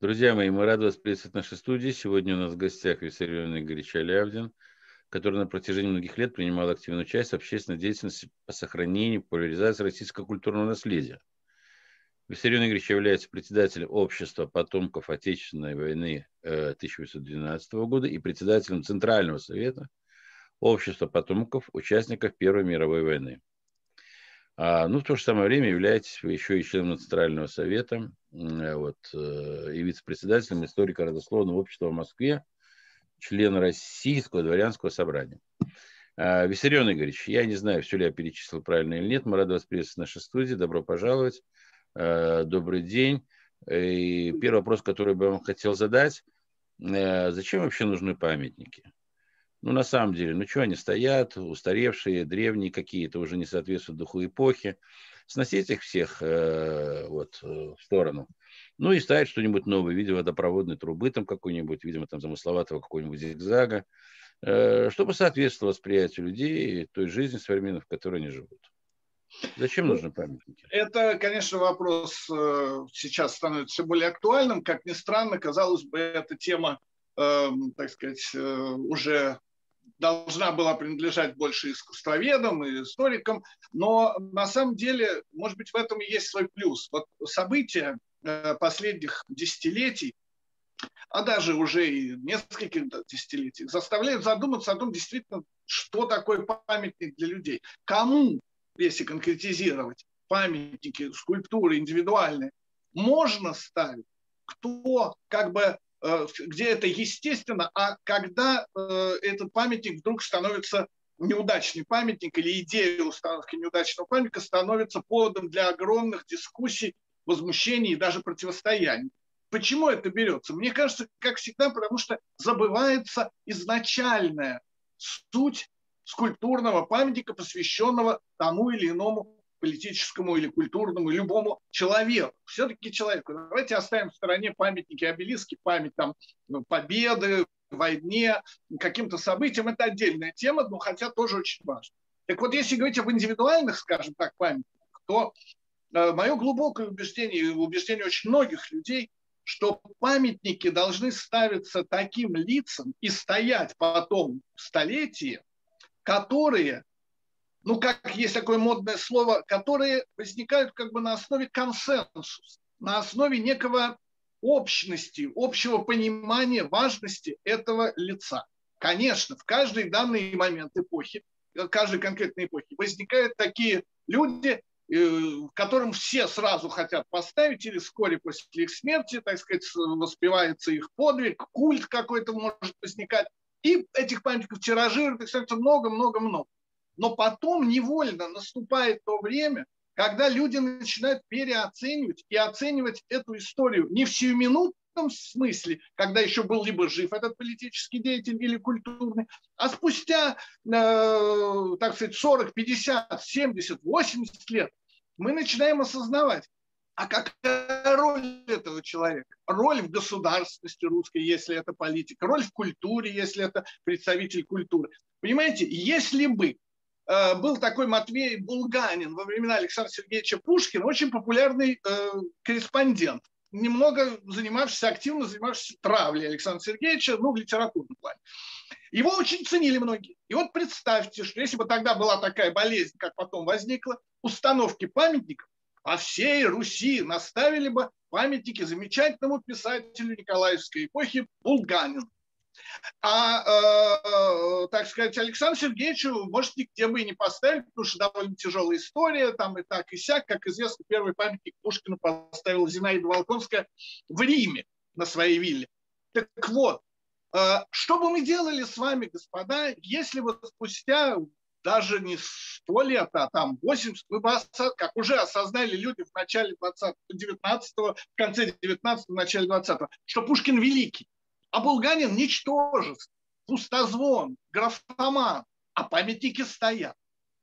Друзья мои, мы рады вас приветствовать в нашей студии. Сегодня у нас в гостях Виссарион Игоревич Алявдин, который на протяжении многих лет принимал активное участие в общественной деятельности по сохранению и популяризации российского культурного наследия. Виссарион Игоревич является председателем общества потомков Отечественной войны 1812 э, года и председателем Центрального совета общества потомков участников Первой мировой войны. А, ну, в то же самое время являетесь вы еще и членом Центрального совета вот, э, и вице-председателем историко-родословного общества в Москве, член Российского дворянского собрания. А, Виссарион Игоревич, я не знаю, все ли я перечислил правильно или нет. Мы рады вас приветствовать в нашей студии. Добро пожаловать. А, добрый день. И первый вопрос, который бы я вам хотел задать. Э, зачем вообще нужны памятники? Ну, на самом деле, ну что они стоят, устаревшие, древние какие-то, уже не соответствуют духу эпохи. Сносить их всех э, вот, э, в сторону. Ну и ставить что-нибудь новое в виде водопроводной трубы там какой-нибудь, видимо, там замысловатого какого-нибудь зигзага, э, чтобы соответствовать восприятию людей той жизни современной, в которой они живут. Зачем ну, нужны памятники? Это, конечно, вопрос э, сейчас становится все более актуальным. Как ни странно, казалось бы, эта тема, э, так сказать, э, уже должна была принадлежать больше искусствоведам и историкам, но на самом деле, может быть, в этом и есть свой плюс. Вот события э, последних десятилетий, а даже уже и нескольких десятилетий, заставляют задуматься о том, действительно, что такое памятник для людей. Кому, если конкретизировать, памятники, скульптуры индивидуальные, можно ставить, кто как бы где это естественно, а когда э, этот памятник вдруг становится неудачный памятник или идея установки неудачного памятника становится поводом для огромных дискуссий, возмущений и даже противостояний. Почему это берется? Мне кажется, как всегда, потому что забывается изначальная суть скульптурного памятника, посвященного тому или иному политическому или культурному, любому человеку. Все-таки человеку. Давайте оставим в стороне памятники, обелиски, память там ну, победы, войне, каким-то событиям. Это отдельная тема, но хотя тоже очень важно. Так вот, если говорить об индивидуальных, скажем так, памятниках, то э, мое глубокое убеждение, и убеждение очень многих людей, что памятники должны ставиться таким лицам и стоять потом столетия, которые ну, как есть такое модное слово, которые возникают как бы на основе консенсуса, на основе некого общности, общего понимания важности этого лица. Конечно, в каждый данный момент эпохи, каждой конкретной эпохи возникают такие люди, э, которым все сразу хотят поставить, или вскоре после их смерти, так сказать, воспевается их подвиг, культ какой-то может возникать. И этих памятников тиражируют, их становится много-много-много но потом невольно наступает то время, когда люди начинают переоценивать и оценивать эту историю не в сиюминутном смысле, когда еще был либо жив этот политический деятель или культурный, а спустя, э, так сказать, 40, 50, 70, 80 лет мы начинаем осознавать, а какая роль этого человека? Роль в государственности русской, если это политик, роль в культуре, если это представитель культуры. Понимаете, если бы был такой Матвей Булганин во времена Александра Сергеевича Пушкина, очень популярный э, корреспондент, немного занимавшийся, активно занимавшийся травлей Александра Сергеевича, ну, в литературном плане. Его очень ценили многие. И вот представьте, что если бы тогда была такая болезнь, как потом возникла, установки памятников, по всей Руси наставили бы памятники замечательному писателю Николаевской эпохи Булганину. А, э, так сказать, Александру Сергеевичу, может, нигде бы и не поставить, потому что довольно тяжелая история, там и так, и сяк. Как известно, первый памятник Пушкину поставила Зинаида Волконская в Риме на своей вилле. Так вот, э, что бы мы делали с вами, господа, если вот спустя даже не сто лет, а там 80, мы бы, как уже осознали люди в начале 20 19 в конце 19 в начале 20 что Пушкин великий. А Булганин ничтожество, пустозвон, графоман, а памятники стоят.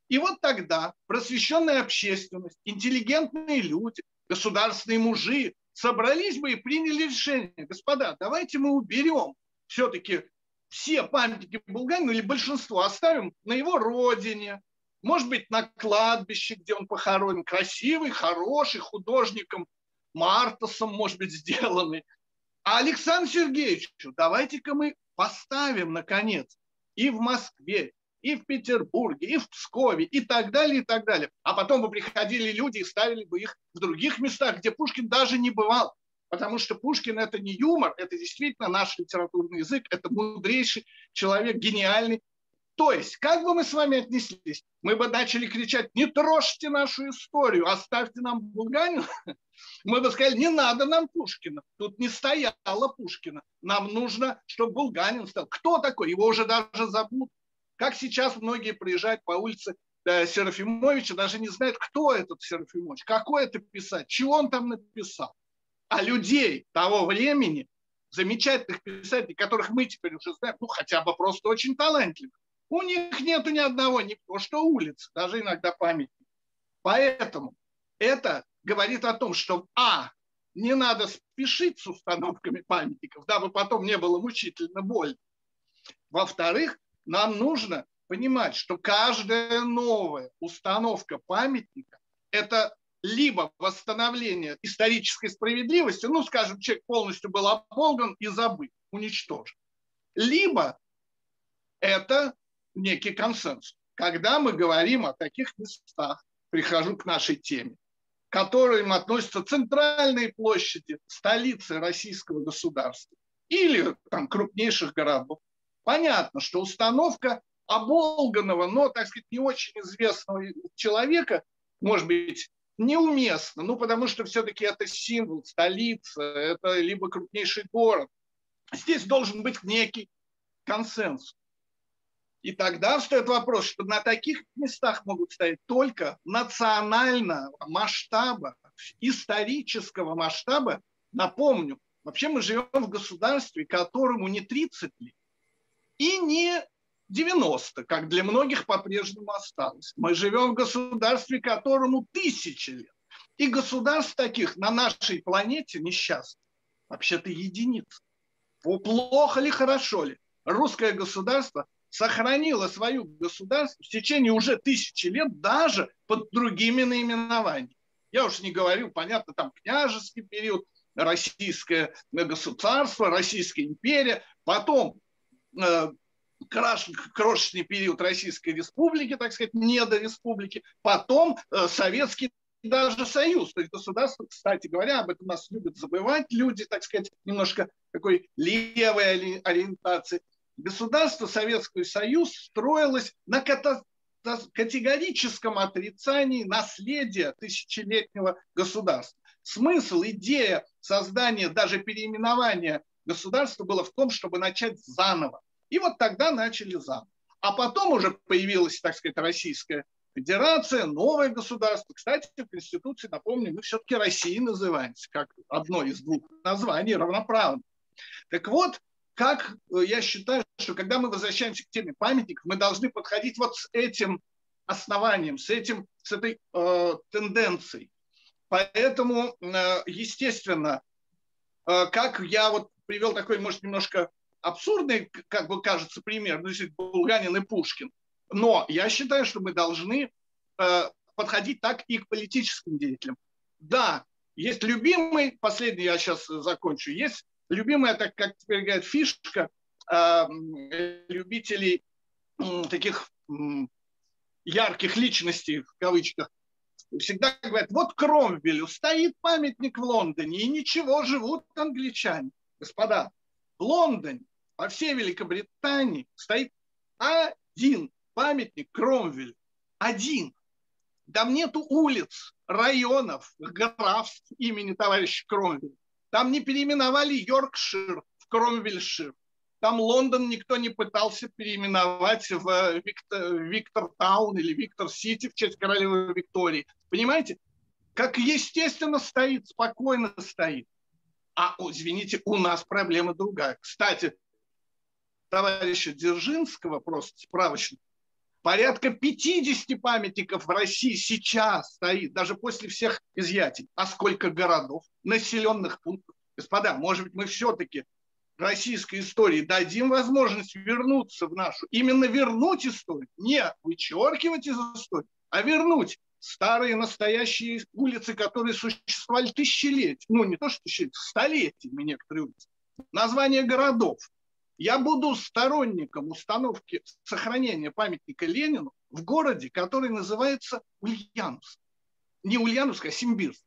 И вот тогда просвещенная общественность, интеллигентные люди, государственные мужи собрались бы и приняли решение. Господа, давайте мы уберем все-таки все памятники Булганину или большинство оставим на его родине, может быть, на кладбище, где он похоронен, красивый, хороший, художником Мартасом, может быть, сделанный А Александру Сергеевичу давайте-ка мы поставим, наконец, и в Москве, и в Петербурге, и в Пскове, и так далее, и так далее. А потом бы приходили люди и ставили бы их в других местах, где Пушкин даже не бывал. Потому что Пушкин – это не юмор, это действительно наш литературный язык, это мудрейший человек, гениальный. То есть, как бы мы с вами отнеслись? Мы бы начали кричать, не трожьте нашу историю, оставьте нам Булганина. Мы бы сказали, не надо нам Пушкина. Тут не стояла Пушкина. Нам нужно, чтобы Булганин стал. Кто такой? Его уже даже забудут. Как сейчас многие приезжают по улице э, Серафимовича, даже не знают, кто этот Серафимович, какой это писать, чего он там написал. А людей того времени, замечательных писателей, которых мы теперь уже знаем, ну хотя бы просто очень талантливых, у них нету ни одного, ни то что улиц, даже иногда памятник. Поэтому это говорит о том, что а, не надо спешить с установками памятников, дабы потом не было мучительно больно. Во-вторых, нам нужно понимать, что каждая новая установка памятника – это либо восстановление исторической справедливости, ну, скажем, человек полностью был оболган и забыт, уничтожен, либо это некий консенсус. Когда мы говорим о таких местах, прихожу к нашей теме, которым относятся центральные площади столицы российского государства или там, крупнейших городов, понятно, что установка оболганного, но, так сказать, не очень известного человека, может быть, неуместно, ну, потому что все-таки это символ, столица, это либо крупнейший город. Здесь должен быть некий консенсус. И тогда встает вопрос, что на таких местах могут стоять только национального масштаба, исторического масштаба. Напомню, вообще мы живем в государстве, которому не 30 лет и не 90, как для многих по-прежнему осталось. Мы живем в государстве, которому тысячи лет. И государств таких на нашей планете несчастных вообще-то единицы. Плохо ли, хорошо ли? Русское государство сохранило свою государство в течение уже тысячи лет даже под другими наименованиями. Я уж не говорю, понятно, там княжеский период, российское государство, Российская империя, потом э, крошечный период Российской Республики, так сказать, недореспублики, потом э, Советский даже Союз, то есть государство, кстати говоря, об этом нас любят забывать люди, так сказать, немножко такой левой ориентации. Государство Советский Союз строилось на категорическом отрицании наследия тысячелетнего государства. Смысл, идея создания, даже переименования государства было в том, чтобы начать заново. И вот тогда начали заново. А потом уже появилась, так сказать, Российская Федерация, новое государство. Кстати, в Конституции, напомню, мы все-таки Россией называемся, как одно из двух названий равноправно. Так вот, как э, я считаю, что когда мы возвращаемся к теме памятников, мы должны подходить вот с этим основанием, с, этим, с этой э, тенденцией. Поэтому, э, естественно, э, как я вот привел такой, может, немножко абсурдный, как бы кажется, пример, ну, Булганин и Пушкин. Но я считаю, что мы должны э, подходить так и к политическим деятелям. Да, есть любимый, последний я сейчас закончу, есть любимая, так как теперь говорят, фишка э, любителей э, таких э, ярких личностей, в кавычках, всегда говорят, вот Кромвелю стоит памятник в Лондоне, и ничего, живут англичане. Господа, в Лондоне по всей Великобритании стоит один памятник Кромвель. Один. Там нету улиц, районов, графств имени товарища Кромвеля. Там не переименовали Йоркшир в Кромвельшир. Там Лондон никто не пытался переименовать в Виктор, Виктор Таун или Виктор Сити в честь королевы Виктории. Понимаете? Как естественно стоит, спокойно стоит. А, извините, у нас проблема другая. Кстати, товарища Дзержинского, просто справочно, порядка 50 памятников в России сейчас стоит, даже после всех изъятий. А сколько городов, населенных пунктов? Господа, может быть, мы все-таки российской истории дадим возможность вернуться в нашу, именно вернуть историю, не вычеркивать из истории, а вернуть старые настоящие улицы, которые существовали тысячелетия, ну не то что тысячелетия, столетиями некоторые улицы. названия городов. Я буду сторонником установки сохранения памятника Ленину в городе, который называется Ульяновск. Не Ульяновск, а Симбирск.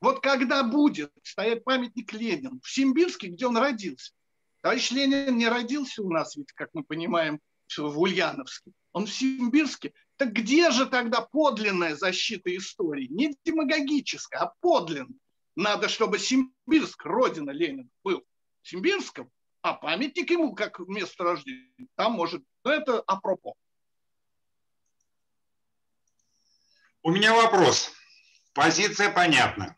Вот когда будет стоять памятник Ленину в Симбирске, где он родился, товарищ Ленин не родился у нас, ведь, как мы понимаем, в Ульяновске, он в Симбирске. Так где же тогда подлинная защита истории? Не демагогическая, а подлинная. Надо, чтобы Симбирск, родина Ленина, был Симбирском, а памятник ему как место рождения там может Но это апропо. У меня вопрос. Позиция понятна.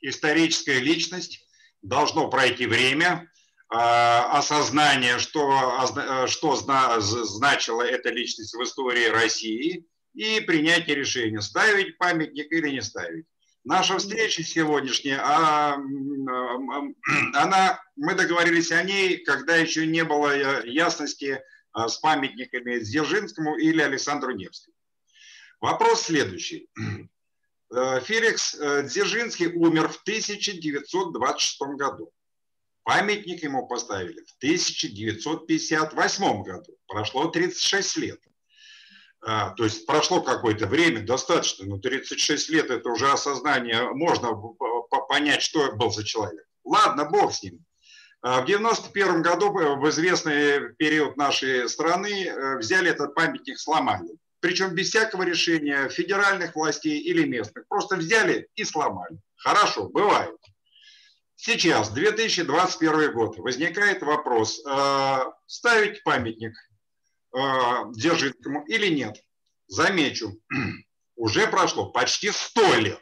Историческая личность, должно пройти время, а, осознание, что, что значила эта личность в истории России, и принятие решения, ставить памятник или не ставить. Наша встреча сегодняшняя, а, она, мы договорились о ней, когда еще не было э, ясности а, с памятниками Дзержинскому или Александру Невскому. Вопрос следующий. Э, Феликс э, Дзержинский умер в 1926 году. Памятник ему поставили в 1958 году. Прошло 36 лет. А, то есть прошло какое-то время, достаточно, но 36 лет это уже осознание, можно понять, что был за человек. Ладно, бог с ним. А, в 91 году, в известный период нашей страны, э, взяли этот памятник, сломали. Причем без всякого решения федеральных властей или местных. Просто взяли и сломали. Хорошо, бывает. Сейчас, 2021 год, возникает вопрос, э, ставить памятник э, Дзержинскому или нет. Замечу, уже прошло почти 100 лет.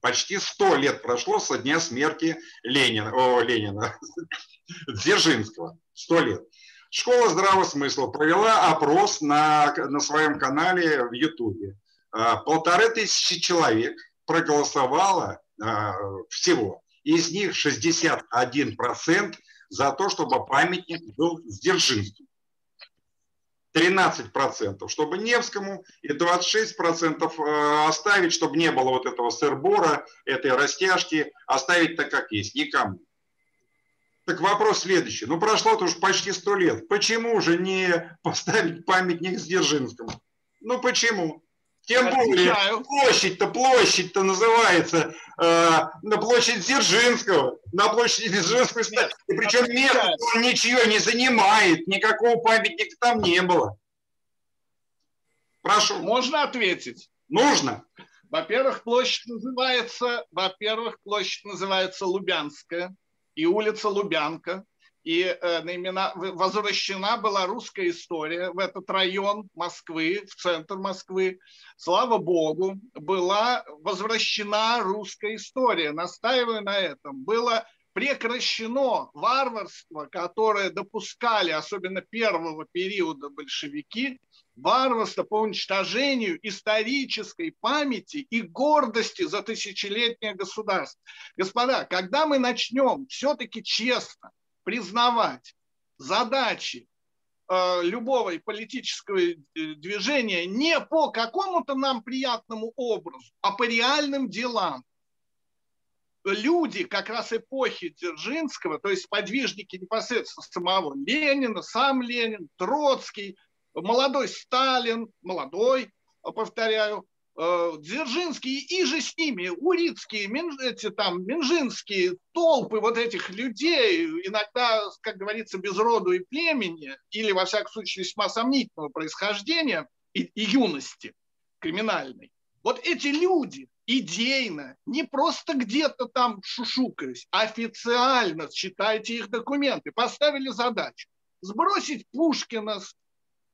Почти 100 лет прошло со дня смерти Ленина, о, Ленина, Дзержинского. 100 лет. Школа здравого смысла провела опрос на, на своем канале в Ютубе. Э, полторы тысячи человек проголосовало э, всего. Из них 61% за то, чтобы памятник был с Дзержинским. 13%, чтобы Невскому, и 26% э, оставить, чтобы не было вот этого сырбора, этой растяжки, оставить так, как есть, никому. Так вопрос следующий. Ну, прошло-то уже почти сто лет. Почему же не поставить памятник Сдержинскому? Ну, почему? Тем более, площадь-то, площадь-то называется э, на площадь Дзержинского. На площади Дзержинского. Нет, и причем место он ничего не занимает, никакого памятника там не было. Прошу. Можно ответить? Нужно. Во-первых, площадь называется, во-первых, площадь называется Лубянская и улица Лубянка и э, наимена, возвращена была русская история в этот район Москвы, в центр Москвы. Слава Богу, была возвращена русская история. Настаиваю на этом. Было прекращено варварство, которое допускали, особенно первого периода большевики, варварство по уничтожению исторической памяти и гордости за тысячелетнее государство. Господа, когда мы начнем все-таки честно признавать задачи э, любого политического э, движения не по какому-то нам приятному образу, а по реальным делам. Люди как раз эпохи Дзержинского, то есть подвижники непосредственно самого Ленина, сам Ленин, Троцкий, молодой Сталин, молодой, повторяю, Э, Дзержинский и же с ними, Урицкие, эти там, Минжинские, толпы вот этих людей, иногда, как говорится, без роду и племени, или, во всяком случае, весьма сомнительного происхождения и, и юности криминальной. Вот эти люди идейно, не просто где-то там шушукаясь, официально, читайте их документы, поставили задачу сбросить Пушкина с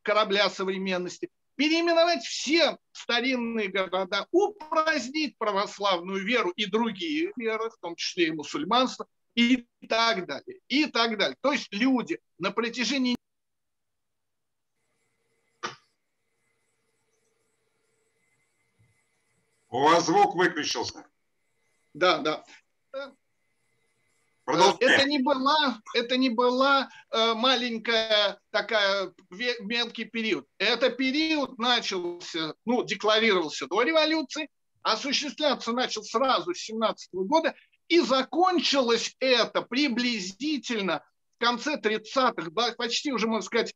корабля современности, переименовать все старинные города, упразднить православную веру и другие веры, в том числе и мусульманство, и так далее, и так далее. То есть люди на протяжении У вас звук выключился. Да, да. Это не была, это не была э, маленькая такая мелкий период. Это период начался, ну, декларировался до революции, осуществляться начал сразу с 17 года, и закончилось это приблизительно конце 30-х, почти уже, можно сказать,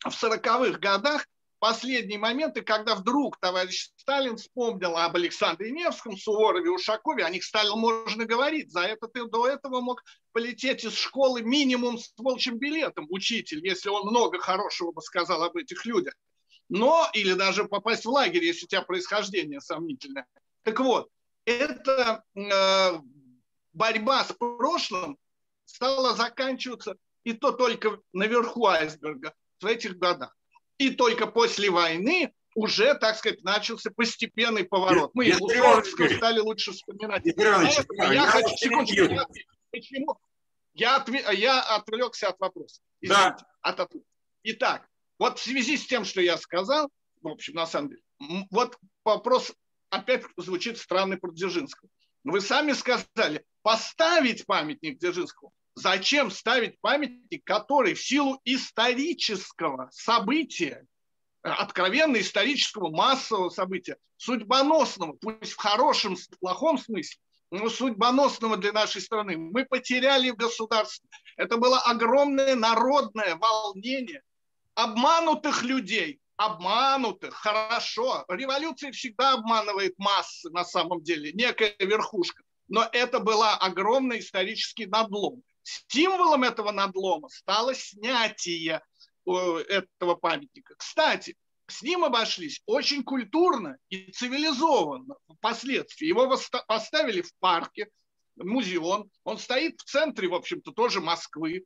в 40-х годах последние моменты, когда вдруг товарищ Сталин вспомнил об Александре Невском, Суворове, Ушакове, о них стало можно говорить. За это ты до этого мог полететь из школы минимум с волчьим билетом, учитель, если он много хорошего бы сказал об этих людях. Но, или даже попасть в лагерь, если у тебя происхождение сомнительное. Так вот, эта э, борьба с прошлым стала заканчиваться, и то только наверху айсберга в этих годах. И только после войны уже, так сказать, начался постепенный поворот. Мы Луцовского стали лучше вспоминать. А я хочу, секундочку, я, почему? Я, отве, я отвлекся от вопроса. Извините, да. от, от, итак, вот в связи с тем, что я сказал, в общем, на самом деле, вот вопрос опять звучит странный про Дзержинского. Вы сами сказали, поставить памятник Дзержинскому. Зачем ставить памятник, который в силу исторического события, откровенно исторического массового события, судьбоносного, пусть в хорошем, в плохом смысле, но судьбоносного для нашей страны, мы потеряли в государстве. Это было огромное народное волнение обманутых людей, обманутых, хорошо. Революция всегда обманывает массы на самом деле, некая верхушка. Но это была огромный исторический надлом. Стимулом этого надлома стало снятие э, этого памятника. Кстати, с ним обошлись очень культурно и цивилизованно впоследствии. Его поставили в парке, музеон. Он стоит в центре, в общем-то, тоже Москвы.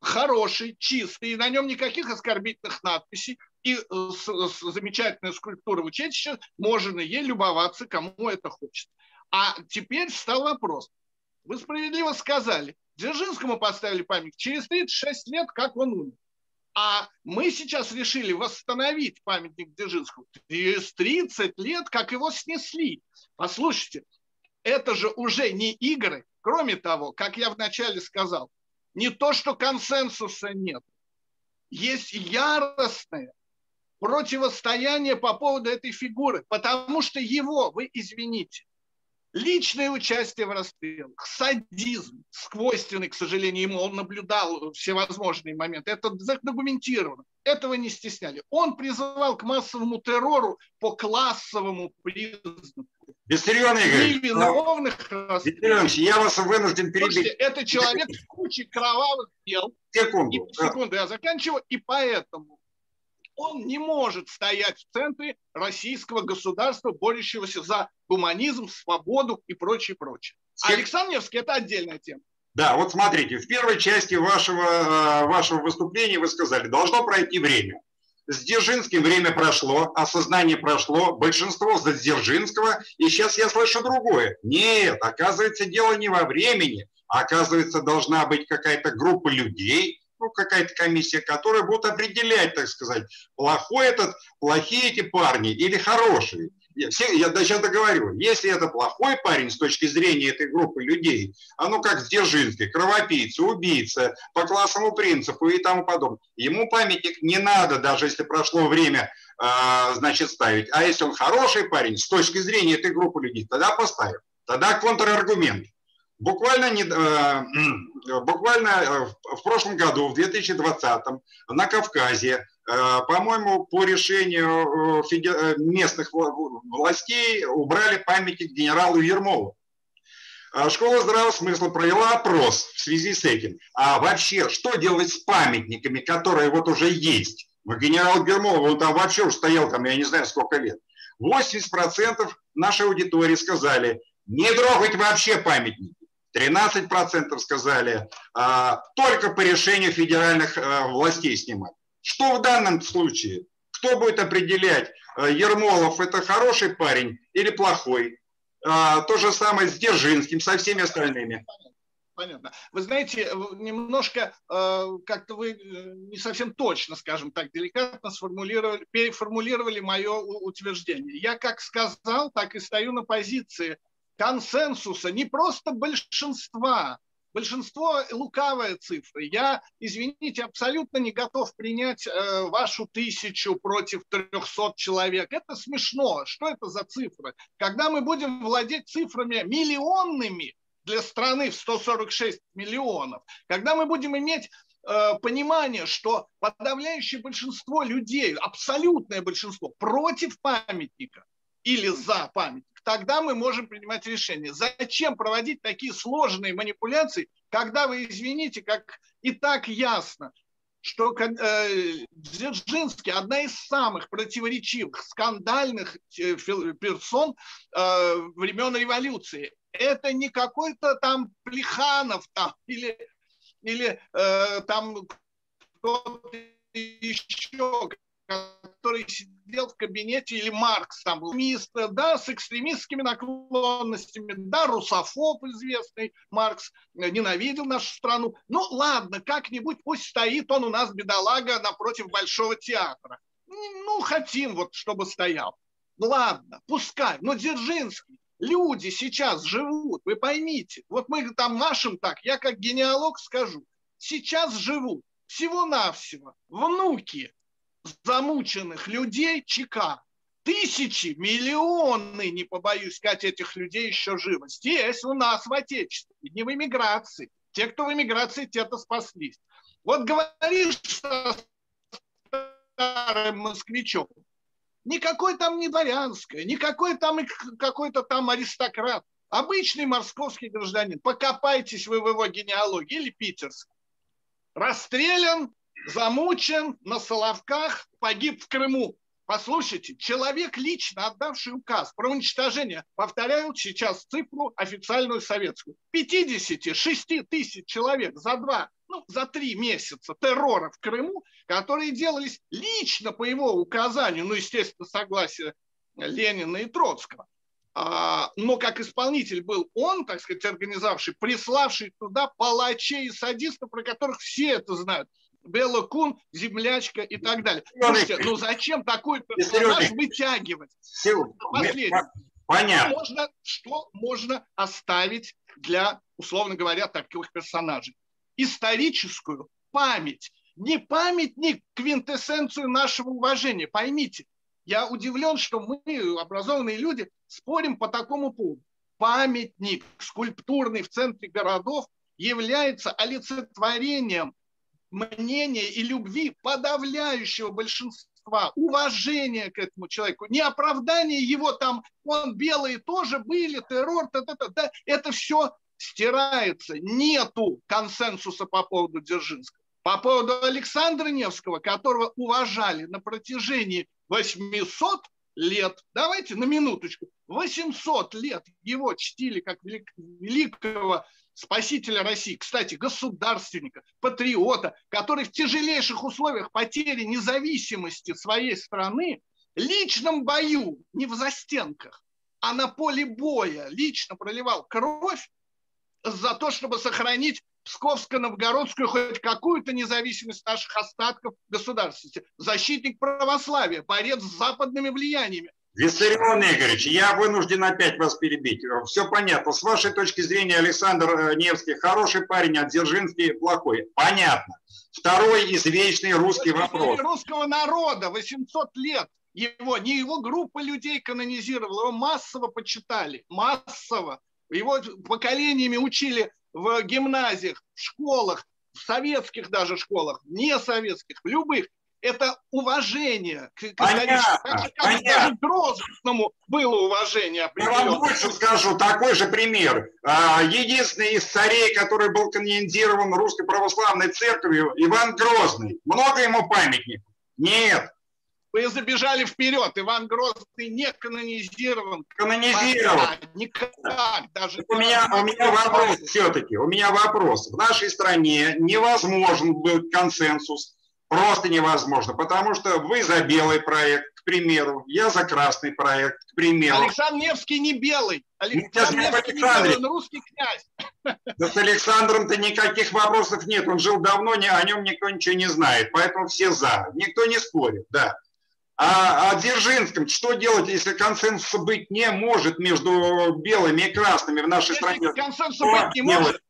Хороший, чистый, и на нем никаких оскорбительных надписей. И с, с замечательной скульптурой учетища можно ей любоваться, кому это хочется. А теперь стал вопрос. Вы справедливо сказали, Дзержинскому поставили памятник через 36 лет, как он умер. А мы сейчас решили восстановить памятник Дзержинскому через 30 лет, как его снесли. Послушайте, это же уже не игры. Кроме того, как я вначале сказал, не то, что консенсуса нет, есть яростное противостояние по поводу этой фигуры, потому что его, вы извините, личное участие в расстрелах, садизм, свойственный, к сожалению, ему, он наблюдал всевозможные моменты, это задокументировано, этого не стесняли. Он призывал к массовому террору по классовому признаку. Виссарион Игоревич, виновных Виссарионович, я вас вынужден перебить. Слушайте, это человек с кучей кровавых дел. Секунду. И, секунду, я заканчиваю. И поэтому он не может стоять в центре российского государства, борющегося за гуманизм, свободу и прочее, прочее. А Александр Невский – это отдельная тема. Да, вот смотрите, в первой части вашего, э, вашего выступления вы сказали, должно пройти время. С Дзержинским время прошло, осознание прошло, большинство за Дзержинского, и сейчас я слышу другое. Нет, оказывается, дело не во времени, а оказывается, должна быть какая-то группа людей, ну, какая-то комиссия, которая будет определять, так сказать, плохой этот, плохие эти парни или хорошие. Я, все, я сейчас договорю, если это плохой парень с точки зрения этой группы людей, а ну как Дзержинский, кровопийца, убийца, по классовому принципу и тому подобное, ему памятник не надо, даже если прошло время, э, значит, ставить. А если он хороший парень с точки зрения этой группы людей, тогда поставим. Тогда контраргумент. Буквально, не, э, буквально э, в прошлом году, в 2020, на Кавказе, э, по-моему, по решению местных властей убрали памятник генералу Ермолу. Школа здравого смысла провела опрос в связи с этим. А вообще, что делать с памятниками, которые вот уже есть? Генерал Гермолов, он там вообще уже стоял, там, я не знаю, сколько лет. 80% нашей аудитории сказали, не трогать вообще памятники. 13% сказали, а, только по решению федеральных а, властей снимать. Что в данном случае? Кто будет определять, а, Ермолов это хороший парень или плохой? То же самое с Дзержинским, со всеми остальными. Понятно. Вы знаете, немножко как-то вы э, не совсем точно, скажем так, деликатно сформулировали, переформулировали мое утверждение. Я как сказал, так и стою на позиции консенсуса, не просто большинства. Большинство – лукавая цифра. Я, извините, абсолютно не готов принять э, вашу тысячу против трехсот человек. Это смешно. Что это за цифры? Когда мы будем владеть цифрами миллионными, для страны в 146 миллионов, когда мы будем иметь э, понимание, что подавляющее большинство людей, абсолютное большинство, против памятника или за памятник, тогда мы можем принимать решение. Зачем проводить такие сложные манипуляции, когда вы, извините, как и так ясно, что э, Дзержинский одна из самых противоречивых, скандальных э, персон э, времен революции. Это не какой-то там Плеханов там, или, или э, там кто-то еще, который сидел в кабинете, или Маркс там был, да, с экстремистскими наклонностями, да, русофоб известный, Маркс ненавидел нашу страну. Ну, ладно, как-нибудь пусть стоит он у нас, бедолага, напротив Большого театра. Ну, хотим вот, чтобы стоял. Ладно, пускай. Но Дзержинский, люди сейчас живут, вы поймите. Вот мы там машем так, я как генеалог скажу. Сейчас живут всего-навсего внуки замученных людей ЧК. Тысячи, миллионы, не побоюсь сказать, этих людей еще живы. Здесь у нас в Отечестве, не в эмиграции. Те, кто в эмиграции, те-то спаслись. Вот говоришь со старым москвичом, никакой там не дворянское, никакой там какой-то там аристократ. Обычный московский гражданин. Покопайтесь вы в его генеалогии или питерский. Расстрелян замучен на Соловках, погиб в Крыму. Послушайте, человек, лично отдавший указ про уничтожение, повторяю сейчас цифру официальную советскую, 56 тысяч человек за два, ну, за три месяца террора в Крыму, которые делались лично по его указанию, ну, естественно, согласие Ленина и Троцкого. А, но как исполнитель был он, так сказать, организовавший, приславший туда палачей и садистов, про которых все это знают. Белла Кун, землячка и так далее. Слушайте, ну зачем такой персонаж вытягивать? Последний. Понятно. Что можно, что можно оставить для, условно говоря, таких персонажей? Историческую память. Не памятник, квинтэссенцию нашего уважения. Поймите, я удивлен, что мы, образованные люди, спорим по такому поводу. Памятник скульптурный в центре городов является олицетворением мнения и любви подавляющего большинства, уважения к этому человеку, не оправдание его там, он белые тоже были, террор, та, та, та, да, это все стирается. Нету консенсуса по поводу Дзержинского. По поводу Александра Невского, которого уважали на протяжении 800 лет, давайте на минуточку, 800 лет его чтили как великого спасителя России, кстати, государственника, патриота, который в тяжелейших условиях потери независимости своей страны личном бою, не в застенках, а на поле боя лично проливал кровь за то, чтобы сохранить Псковско-Новгородскую хоть какую-то независимость наших остатков государственности. Защитник православия, борец с западными влияниями. Виссарион Игоревич, я вынужден опять вас перебить. Все понятно. С вашей точки зрения Александр э, Невский хороший парень, а Дзержинский плохой. Понятно. Второй извечный русский вопрос. Русского народа 800 лет его, не его группа людей канонизировала, его массово почитали, массово. Его поколениями учили в гимназиях, в школах, в советских даже школах, не советских, в любых это уважение к, понятно, так понятно. даже Грозному было уважение. Я вам больше скажу, такой же пример. А, единственный из царей, который был канонизирован русской православной церковью, Иван Грозный. Много ему памятников? Нет. Вы забежали вперед. Иван Грозный не канонизирован. Канонизирован. Никак. Даже у меня, у меня вопрос все-таки. У меня вопрос. В нашей стране невозможен был консенсус Просто невозможно, потому что вы за белый проект, к примеру, я за красный проект, к примеру. Александр Невский не белый. Александр Невский не белый, он русский князь. Да с Александром-то никаких вопросов нет. Он жил давно, о нем никто ничего не знает. Поэтому все за. Никто не спорит, да. А о Дзержинском что делать, если консенсуса быть не может между белыми и красными в нашей если стране? Консенсуса быть не может,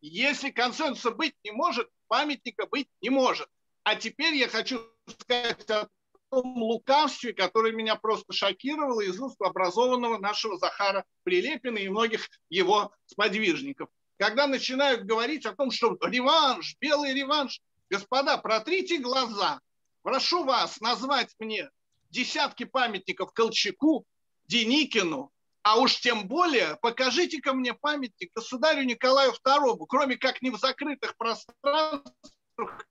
если консенсуса быть не может, памятника быть не может. А теперь я хочу сказать о лукавстве, которое меня просто шокировало из уст образованного нашего Захара Прилепина и многих его сподвижников. Когда начинают говорить о том, что реванш, белый реванш, господа, протрите глаза. Прошу вас назвать мне десятки памятников Колчаку, Деникину, а уж тем более покажите-ка мне памятник государю Николаю II, кроме как не в закрытых пространствах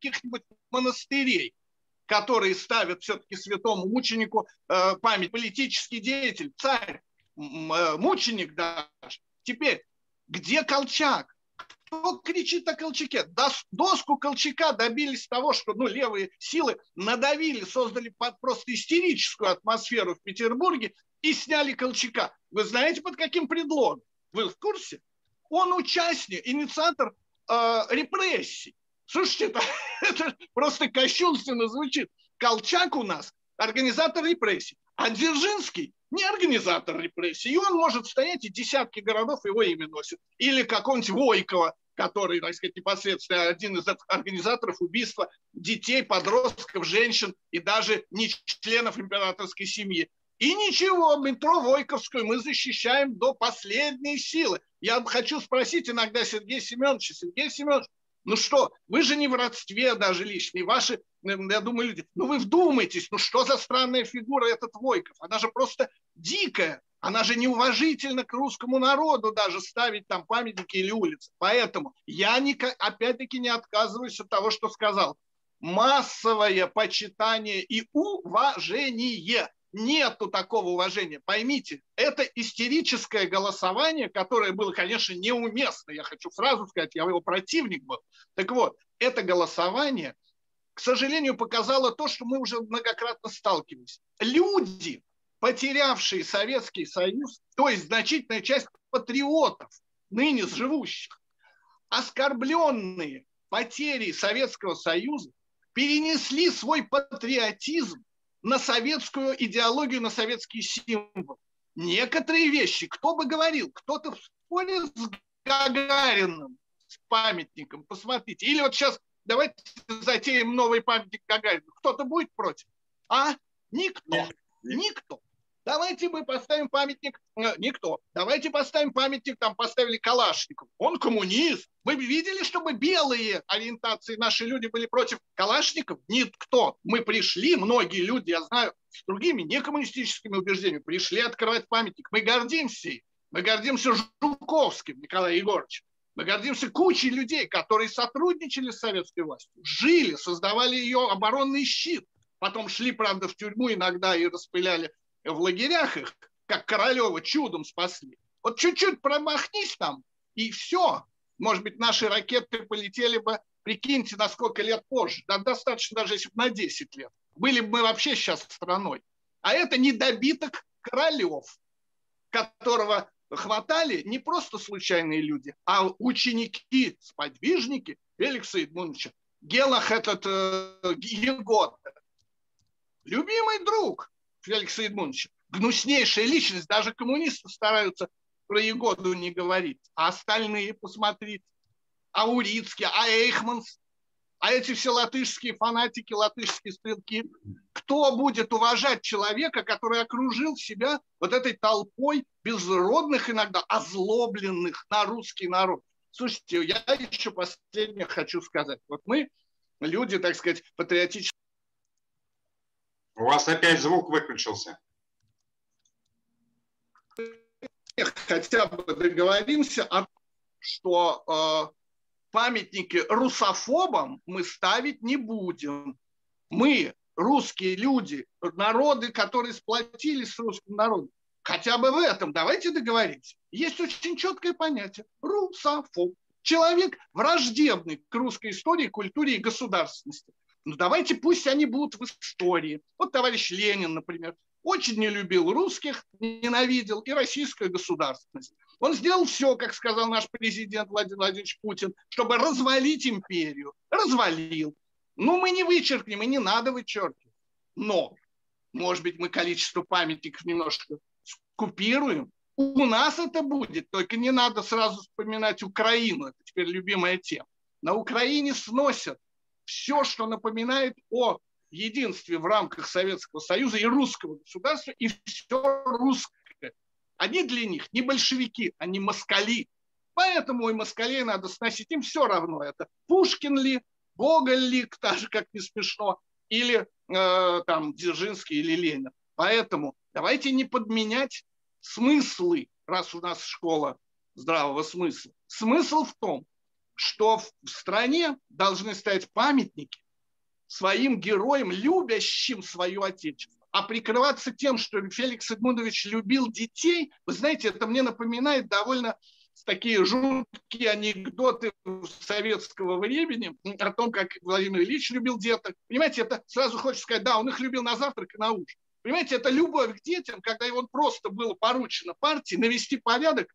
каких-нибудь монастырей, которые ставят все-таки святому мученику э, память. Политический деятель, царь, э, мученик даже. Теперь, где Колчак? Кто кричит о Колчаке? Доску Колчака добились того, что ну, левые силы надавили, создали просто истерическую атмосферу в Петербурге и сняли Колчака. Вы знаете, под каким предлогом? Вы в курсе? Он участник, инициатор э, репрессий. Слушайте, это, это просто кощунственно звучит. Колчак у нас организатор репрессий, а Дзержинский не организатор репрессий. И он может стоять, и десятки городов его имя носят. Или какого-нибудь Войкова, который, так сказать, непосредственно один из организаторов убийства детей, подростков, женщин и даже не членов императорской семьи. И ничего, метро Войковскую мы защищаем до последней силы. Я хочу спросить иногда Сергея Семеновича, Сергей Семенович, ну что, вы же не в родстве даже лишние, ваши, я думаю, люди, ну вы вдумайтесь, ну что за странная фигура этот Войков? Она же просто дикая, она же неуважительна к русскому народу даже ставить там памятники или улицы. Поэтому я опять-таки не отказываюсь от того, что сказал. Массовое почитание и уважение нету такого уважения. Поймите, это истерическое голосование, которое было, конечно, неуместно. Я хочу сразу сказать, я его противник был. Так вот, это голосование, к сожалению, показало то, что мы уже многократно сталкивались. Люди, потерявшие Советский Союз, то есть значительная часть патриотов, ныне живущих, оскорбленные потери Советского Союза, перенесли свой патриотизм на советскую идеологию, на советский символ. Некоторые вещи, кто бы говорил, кто-то в споре с Гагариным, с памятником, посмотрите. Или вот сейчас давайте затеем новый памятник Гагарину. Кто-то будет против? А? Никто. Никто. Давайте мы поставим памятник, э, никто, давайте поставим памятник, там поставили Калашников. Он коммунист. Вы видели, чтобы белые ориентации наши люди были против Калашников? Никто. Мы пришли, многие люди, я знаю, с другими некоммунистическими убеждениями, пришли открывать памятник. Мы гордимся Мы гордимся Жуковским Николаем Егоровичем. Мы гордимся кучей людей, которые сотрудничали с советской властью, жили, создавали ее оборонный щит. Потом шли, правда, в тюрьму иногда и распыляли в лагерях их, как Королева, чудом спасли. Вот чуть-чуть промахнись там, и все. Может быть, наши ракеты полетели бы, прикиньте, на сколько лет позже. Да, достаточно даже если бы на 10 лет. Были бы мы вообще сейчас страной. А это недобиток Королев, которого хватали не просто случайные люди, а ученики, сподвижники Феликса Эдмундовича. Гелах этот э, Егода. Любимый друг, Феликса Эдмундовича. Гнуснейшая личность, даже коммунисты стараются про Егоду не говорить. А остальные, посмотрите, Аурицкий, а Эйхманс, а эти все латышские фанатики, латышские стрелки. Кто будет уважать человека, который окружил себя вот этой толпой безродных иногда, озлобленных на русский народ? Слушайте, я еще последнее хочу сказать. Вот мы, люди, так сказать, патриотические, у вас опять звук выключился. Хотя бы договоримся о что э, памятники русофобам мы ставить не будем. Мы, русские люди, народы, которые сплотились с русским народом, хотя бы в этом давайте договоримся. Есть очень четкое понятие – русофоб. Человек враждебный к русской истории, культуре и государственности. Ну давайте пусть они будут в истории. Вот товарищ Ленин, например, очень не любил русских, ненавидел и российскую государственность. Он сделал все, как сказал наш президент Владимир Владимирович Путин, чтобы развалить империю. Развалил. Ну, мы не вычеркнем, и не надо вычеркивать. Но, может быть, мы количество памятников немножко скупируем. У нас это будет, только не надо сразу вспоминать Украину. Это теперь любимая тема. На Украине сносят все, что напоминает о единстве в рамках Советского Союза и русского государства, и все русское. Они для них не большевики, они москали. Поэтому и москалей надо сносить. Им все равно это. Пушкин ли, Гоголь ли, же, как не смешно, или э, там Дзержинский или Ленин. Поэтому давайте не подменять смыслы, раз у нас школа здравого смысла. Смысл в том, что в стране должны стоять памятники своим героям, любящим свое отечество. А прикрываться тем, что Феликс Эдмундович любил детей, вы знаете, это мне напоминает довольно такие жуткие анекдоты советского времени о том, как Владимир Ильич любил деток. Понимаете, это сразу хочется сказать, да, он их любил на завтрак и на ужин. Понимаете, это любовь к детям, когда его просто было поручено партии навести порядок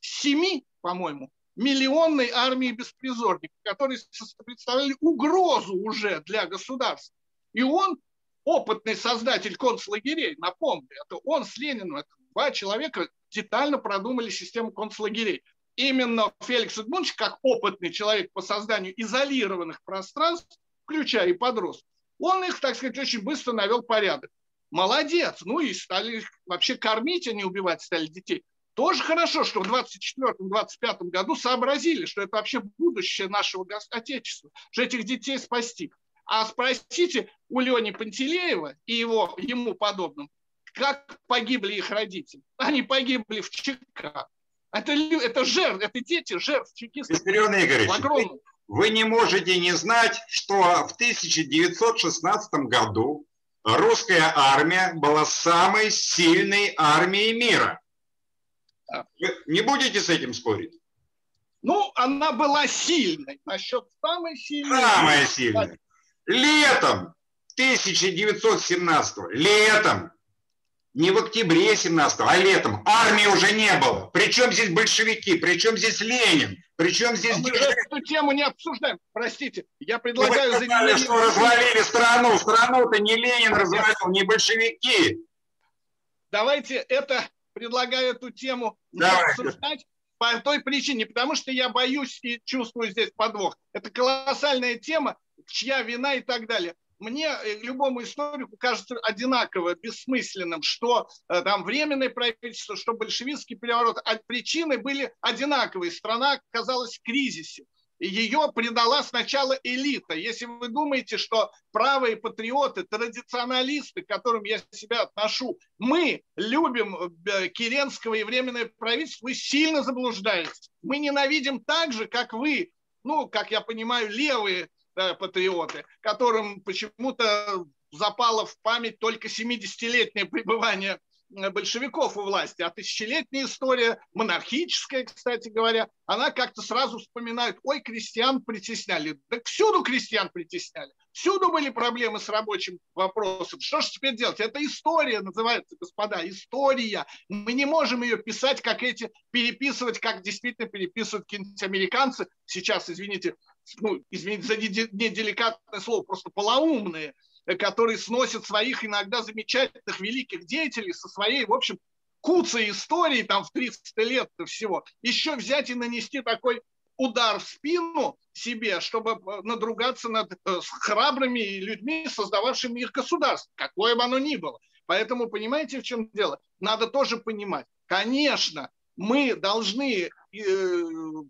семи, по-моему, миллионной армии беспризорников, которые представляли угрозу уже для государства. И он, опытный создатель концлагерей, напомню, это он с Лениным, это два человека детально продумали систему концлагерей. Именно Феликс Эдмундович, как опытный человек по созданию изолированных пространств, включая и подростков, он их, так сказать, очень быстро навел порядок. Молодец. Ну и стали вообще кормить, а не убивать стали детей. Тоже хорошо, что в 24-25 году сообразили, что это вообще будущее нашего Отечества, что этих детей спасти. А спросите у Лени Пантелеева и его, ему подобным, как погибли их родители. Они погибли в ЧК. Это, это жертв, это дети жертв чекистов. Виссарион Игоревич, вы не можете не знать, что в 1916 году русская армия была самой сильной армией мира. Вы не будете с этим спорить? Ну, она была сильной. Насчет самой сильной. Самая сильная. Летом 1917 летом не в октябре 17 а летом. Армии уже не было. Причем здесь большевики, причем здесь Ленин, причем здесь... А мы же эту тему не обсуждаем. Простите, я предлагаю... Вы сказали, за что развалили страну. Страну-то не Ленин развалил, не большевики. Давайте это предлагаю эту тему обсуждать по той причине, потому что я боюсь и чувствую здесь подвох. Это колоссальная тема, чья вина и так далее. Мне, э, любому историку, кажется одинаково бессмысленным, что э, там временное правительство, что большевистский переворот, а причины были одинаковые. Страна оказалась в кризисе ее предала сначала элита. Если вы думаете, что правые патриоты, традиционалисты, к которым я себя отношу, мы любим э, Керенского и Временное правительство, вы сильно заблуждаетесь. Мы ненавидим так же, как вы, ну, как я понимаю, левые да, патриоты, которым почему-то запало в память только 70-летнее пребывание Э, большевиков у власти, а тысячелетняя история, монархическая, кстати говоря, она как-то сразу вспоминает, ой, крестьян притесняли. Да всюду крестьян притесняли. Всюду были проблемы с рабочим вопросом. Что же теперь делать? Это история называется, господа, история. Мы не можем ее писать, как эти, переписывать, как действительно переписывают какие-нибудь американцы. Сейчас, извините, ну, извините за неделикатное слово, просто полоумные – который сносит своих иногда замечательных великих деятелей со своей, в общем, куцей истории там в 300 лет всего, еще взять и нанести такой удар в спину себе, чтобы э, надругаться над э, храбрыми людьми, создававшими их государство, какое бы оно ни было. Поэтому понимаете, в чем дело? Надо тоже понимать. Конечно, мы должны э,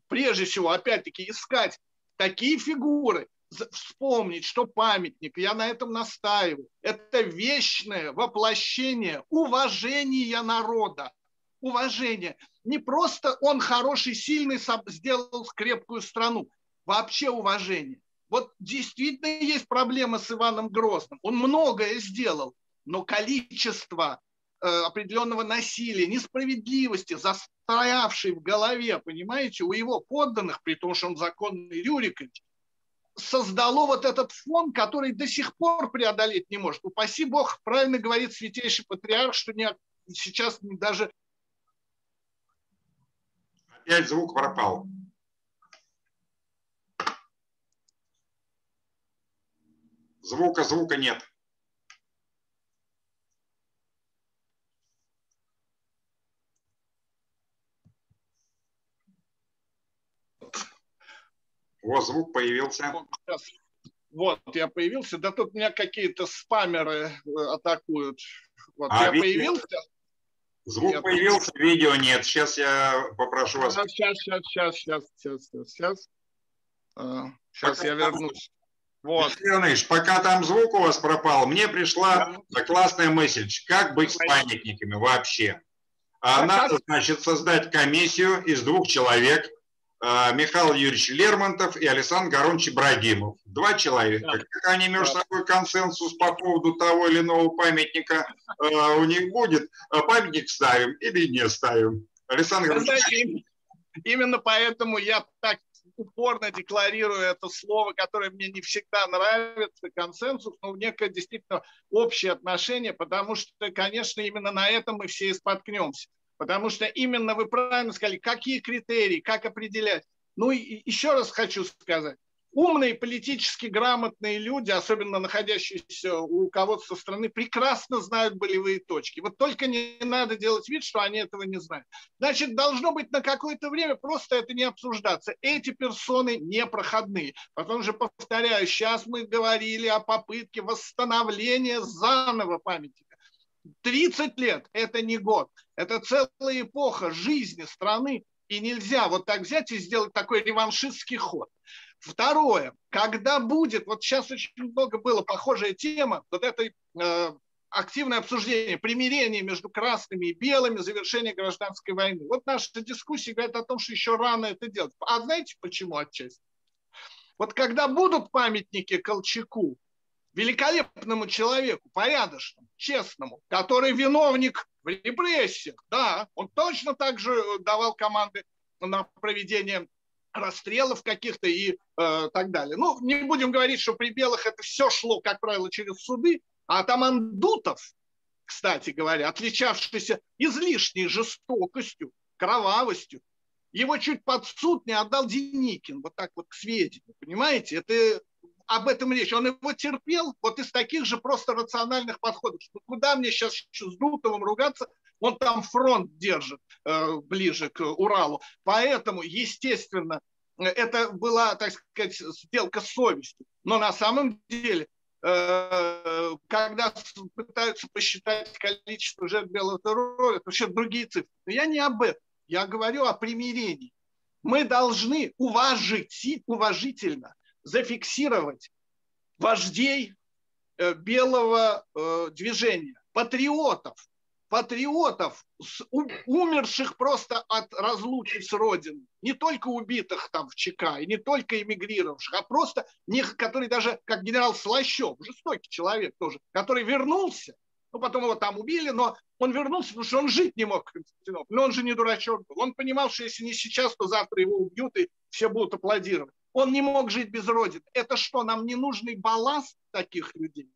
прежде всего, опять-таки, искать такие фигуры, вспомнить, что памятник, я на этом настаиваю, это вечное воплощение уважения народа. Уважение. Не просто он хороший, сильный, сделал крепкую страну. Вообще уважение. Вот действительно есть проблема с Иваном Грозным. Он многое сделал, но количество э, определенного насилия, несправедливости, застоявшей в голове, понимаете, у его подданных, при том, что он законный Рюрикович, создало вот этот фон, который до сих пор преодолеть не может. Упаси Бог, правильно говорит святейший патриарх, что не, сейчас даже... Опять звук пропал. Звука, звука нет. Вот звук появился. Вот, я появился. Да тут меня какие-то спамеры э, атакуют. Вот, а я видео? появился. Звук я появился, видео нет. Сейчас я попрошу вас. Сейчас, сейчас, сейчас, сейчас, сейчас, сейчас. Сейчас, сейчас я вернусь. Вот. Ильич, пока там звук у вас пропал, мне пришла да. классная мысль, как быть с памятниками вообще. А надо, значит, создать комиссию из двух человек, а, Михаил Юрьевич Лермонтов и Александр Горович Ибрагимов. Два человека. Да. Как они между собой консенсус по поводу того или иного памятника а, у них будет, памятник ставим или не ставим. Александр Горович. Именно поэтому я так упорно декларирую это слово, которое мне не всегда нравится, консенсус, но некое действительно общее отношение, потому что, конечно, именно на этом мы все и споткнемся. Потому что именно вы правильно сказали, какие критерии, как определять. Ну и еще раз хочу сказать, умные, политически грамотные люди, особенно находящиеся у руководства страны, прекрасно знают болевые точки. Вот только не надо делать вид, что они этого не знают. Значит, должно быть на какое-то время просто это не обсуждаться. Эти персоны непроходные. Потому что, повторяю, сейчас мы говорили о попытке восстановления заново памятника. 30 лет – это не год. Это целая эпоха жизни страны. И нельзя вот так взять и сделать такой реваншистский ход. Второе, когда будет, вот сейчас очень много было похожая тема, вот этой э, активное обсуждение примирения между красными и белыми, завершение гражданской войны. Вот наша дискуссия говорит о том, что еще рано это делать. А знаете почему отчасти? Вот когда будут памятники Колчаку, великолепному человеку, порядочному, честному, который виновник в репрессиях, да, он точно так же давал команды на проведение расстрелов каких-то и э, так далее. Ну, не будем говорить, что при белых это все шло, как правило, через суды, а там Андутов, кстати говоря, отличавшийся излишней жестокостью, кровавостью, его чуть под суд не отдал Деникин, вот так вот к сведению, понимаете? Это об этом речь. Он его терпел вот из таких же просто рациональных подходов. Что куда мне сейчас с Дутовым ругаться, он там фронт держит э, ближе к Уралу. Поэтому, естественно, это была, так сказать, сделка с совестью. Но на самом деле, э, когда пытаются посчитать количество жертв белого террора, это вообще другие цифры. Но я не об этом. Я говорю о примирении. Мы должны уважить, уважительно зафиксировать вождей э, белого э, движения, патриотов, патриотов, умерших просто от разлуки с Родиной, не только убитых там в ЧК, и не только эмигрировавших, а просто, не, который даже, как генерал Слащев, жестокий человек тоже, который вернулся, ну, потом его там убили, но он вернулся, потому что он жить не мог Но он же не дурачок был. Он понимал, что если не сейчас, то завтра его убьют, и все будут аплодировать. Он не мог жить без Родины. Это что, нам не нужный балласт таких людей?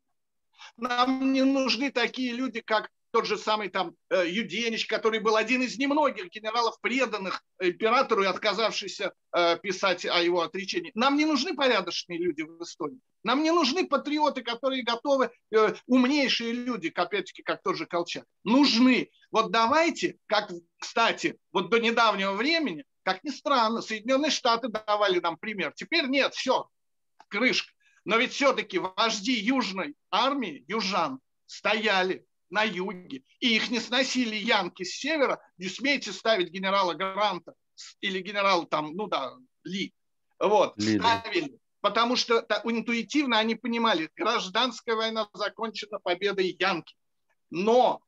Нам не нужны такие люди, как тот же самый там э, Юденич, который был один из немногих генералов, преданных императору и отказавшийся э, писать о его отречении. Нам не нужны порядочные люди в Эстонии. Нам не нужны патриоты, которые готовы, э, умнейшие люди, опять-таки, как тот же Колчак. Нужны. Вот давайте, как, кстати, вот до недавнего времени, как ни странно, Соединенные Штаты давали нам пример. Теперь нет, все, крышка. Но ведь все-таки вожди Южной армии, южан, стояли на юге, и их не сносили янки с севера, не смейте ставить генерала Гранта или генерала там, ну да, Ли. Вот, Ли, ставили. Потому что интуитивно они понимали, гражданская война закончена победой Янки. Но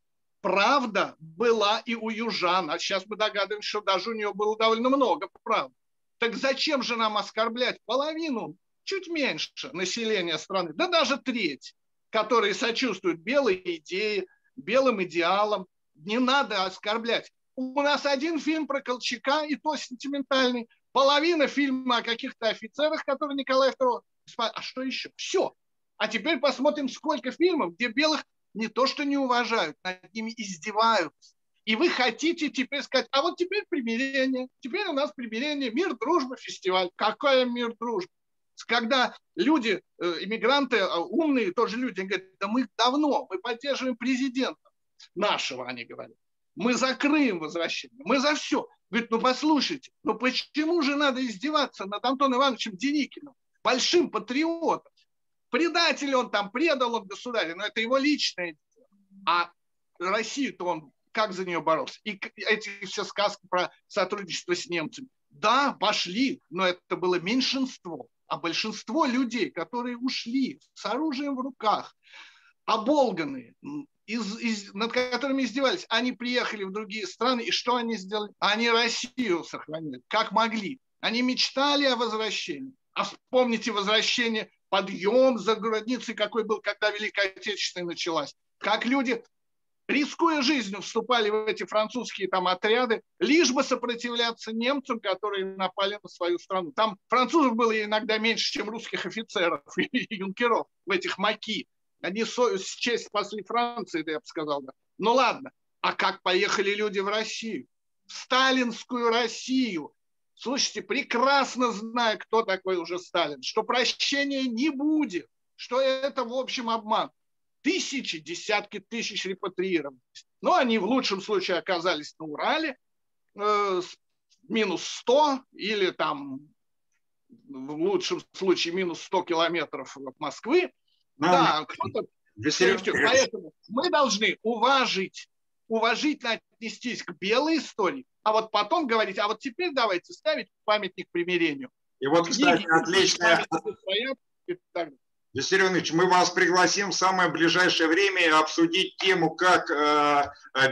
правда была и у южан, а сейчас мы догадываемся, что даже у нее было довольно много правды. Так зачем же нам оскорблять половину, чуть меньше населения страны, да даже треть, которые сочувствуют белой идее, белым идеалам. Не надо оскорблять. У нас один фильм про Колчака, и то сентиментальный. Половина фильма о каких-то офицерах, которые Николай II. А что еще? Все. А теперь посмотрим, сколько фильмов, где белых не то что не уважают, над ними издеваются. И вы хотите теперь сказать, а вот теперь примирение, теперь у нас примирение, мир, дружба, фестиваль. Какая мир, дружба? Когда люди, э, иммигранты, а, умные тоже люди, они говорят, да мы давно, мы поддерживаем президента нашего, они говорят. Мы за Крым возвращение, мы за все. Говорит, ну послушайте, ну почему же надо издеваться над Антоном Ивановичем Деникиным, большим патриотом? Предатель он там, предал он государя, но это его личное. А Россию-то он как за нее боролся? И эти все сказки про сотрудничество с немцами. Да, пошли, но это было меньшинство. А большинство людей, которые ушли с оружием в руках, оболганные, из, из, над которыми издевались, они приехали в другие страны, и что они сделали? Они Россию сохранили, как могли. Они мечтали о возвращении. А вспомните возвращение, подъем за границей, какой был, когда Великая Отечественная началась. Как люди рискуя жизнью, вступали в эти французские там отряды, лишь бы сопротивляться немцам, которые напали на свою страну. Там французов было иногда меньше, чем русских офицеров и юнкеров в этих маки. Они с честь спасли Франции, да я бы сказал. Да. Ну ладно, а как поехали люди в Россию? В сталинскую Россию. Слушайте, прекрасно зная, кто такой уже Сталин, что прощения не будет, что это, в общем, обман тысячи, десятки тысяч репатриированных. Но они в лучшем случае оказались на Урале, э, минус 100 или там в лучшем случае минус 100 километров от Москвы. Но, да, кто-то... Поэтому мы должны уважить, уважительно отнестись к белой истории, а вот потом говорить, а вот теперь давайте ставить памятник примирению. И вот, кстати, отличная... И так далее. Василий Иванович, мы вас пригласим в самое ближайшее время обсудить тему, как э,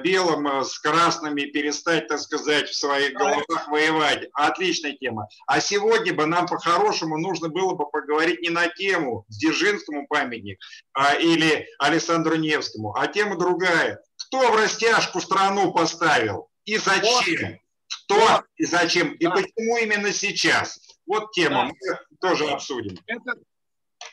белым э, с красными перестать, так сказать, в своих головах воевать. Отличная тема. А сегодня бы нам по-хорошему нужно было бы поговорить не на тему Дзержинскому памятник а, или Александру Невскому, а тема другая. Кто в растяжку страну поставил и зачем? Кто и зачем? И почему именно сейчас? Вот тема, мы тоже обсудим. Это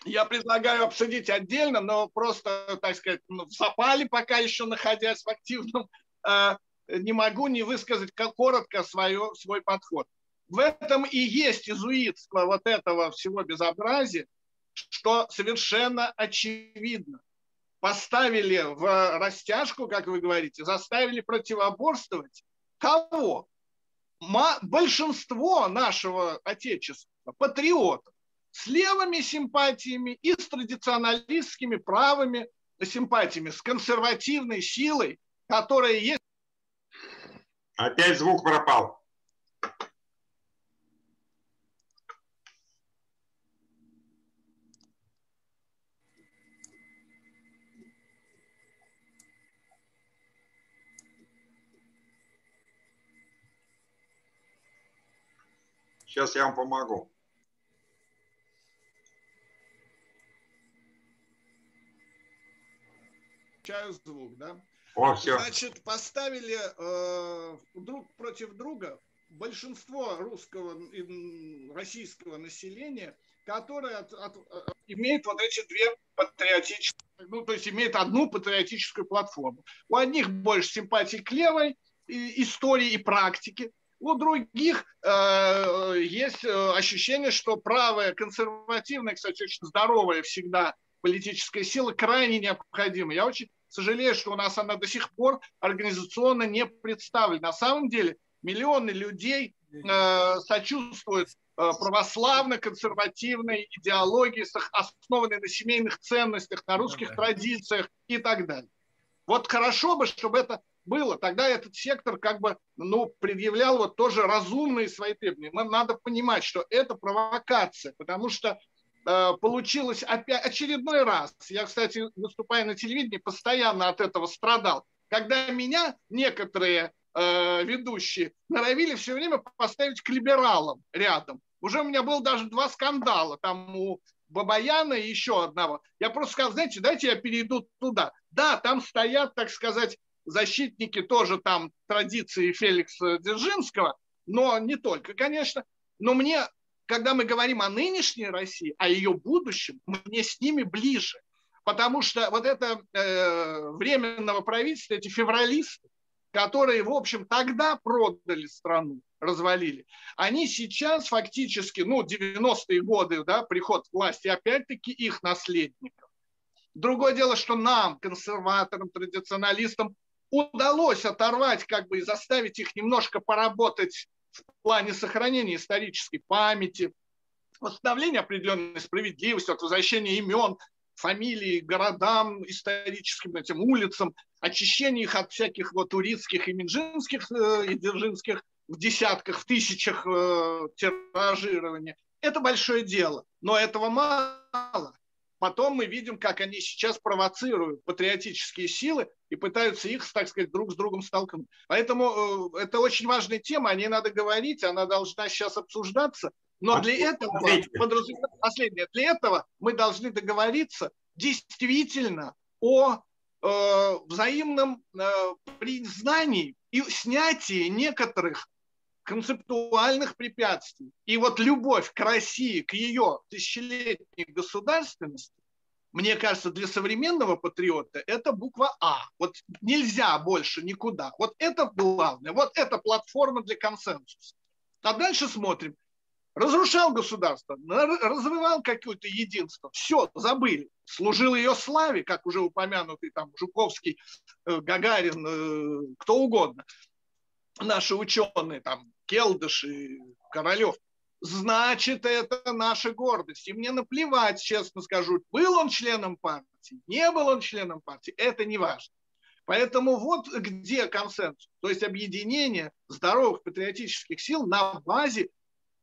я предлагаю обсудить отдельно, но просто, так сказать, ну, в запале, пока еще находясь в активном, э, не могу не высказать коротко свое, свой подход. В этом и есть изуитство вот этого всего безобразия, что совершенно очевидно. Поставили в растяжку, как вы говорите, заставили противоборствовать кого? Большинство нашего Отечества, патриотов с левыми симпатиями и с традиционалистскими правыми симпатиями, с консервативной силой, которая есть. Опять звук пропал. Сейчас я вам помогу. включаю звук, да? О, все. Значит, поставили э, друг против друга большинство русского и российского населения, которое от, от, от, имеет вот эти две патриотические, ну, то есть имеет одну патриотическую платформу. У одних больше симпатий к левой и, истории и практике, у других э, есть э, ощущение, что правая, консервативная, кстати, очень здоровая всегда политическая сила крайне необходима. Я очень сожалею, что у нас она до сих пор организационно не представлена. На самом деле миллионы людей э, сочувствуют э, православно-консервативной идеологии, основанной на семейных ценностях, на русских традициях и так далее. Вот хорошо бы, чтобы это было. Тогда этот сектор как бы ну, предъявлял вот тоже разумные свои требования. Нам надо понимать, что это провокация, потому что Э, получилось опять очередной раз. Я, кстати, выступая на телевидении, постоянно от этого страдал. Когда меня некоторые э, ведущие норовили все время поставить к либералам рядом. Уже у меня было даже два скандала. Там у Бабаяна и еще одного. Я просто сказал, знаете, дайте я перейду туда. Да, там стоят, так сказать, защитники тоже там традиции Феликса Дзержинского, но не только, конечно. Но мне когда мы говорим о нынешней России, о ее будущем, мне с ними ближе. Потому что вот это э, временного правительства, эти февралисты, которые, в общем, тогда продали страну, развалили, они сейчас фактически, ну, 90-е годы, да, приход власти, опять-таки их наследников. Другое дело, что нам, консерваторам, традиционалистам, удалось оторвать, как бы, и заставить их немножко поработать в плане сохранения исторической памяти, восстановление определенной справедливости, от возвращения имен, фамилий, городам, историческим этим улицам, очищение их от всяких вот урицких и минжинских э, и дзержинских в десятках, в тысячах э, тиражирования. Это большое дело, но этого мало. Потом мы видим, как они сейчас провоцируют патриотические силы и пытаются их, так сказать, друг с другом столкнуть. Поэтому э, это очень важная тема, о ней надо говорить, она должна сейчас обсуждаться. Но а для этого, последнее, для этого мы должны договориться действительно о э, взаимном э, признании и снятии некоторых концептуальных препятствий. И вот любовь к России, к ее тысячелетней государственности, мне кажется, для современного патриота это буква А. Вот нельзя больше никуда. Вот это главное. Вот это платформа для консенсуса. А дальше смотрим. Разрушал государство, разрывал какое-то единство. Все, забыли. Служил ее славе, как уже упомянутый там Жуковский, э, Гагарин, э, кто угодно. Наши ученые, там, Келдыш и Королев, значит, это наша гордость. И мне наплевать, честно скажу, был он членом партии, не был он членом партии, это не важно. Поэтому вот где консенсус, то есть объединение здоровых патриотических сил на базе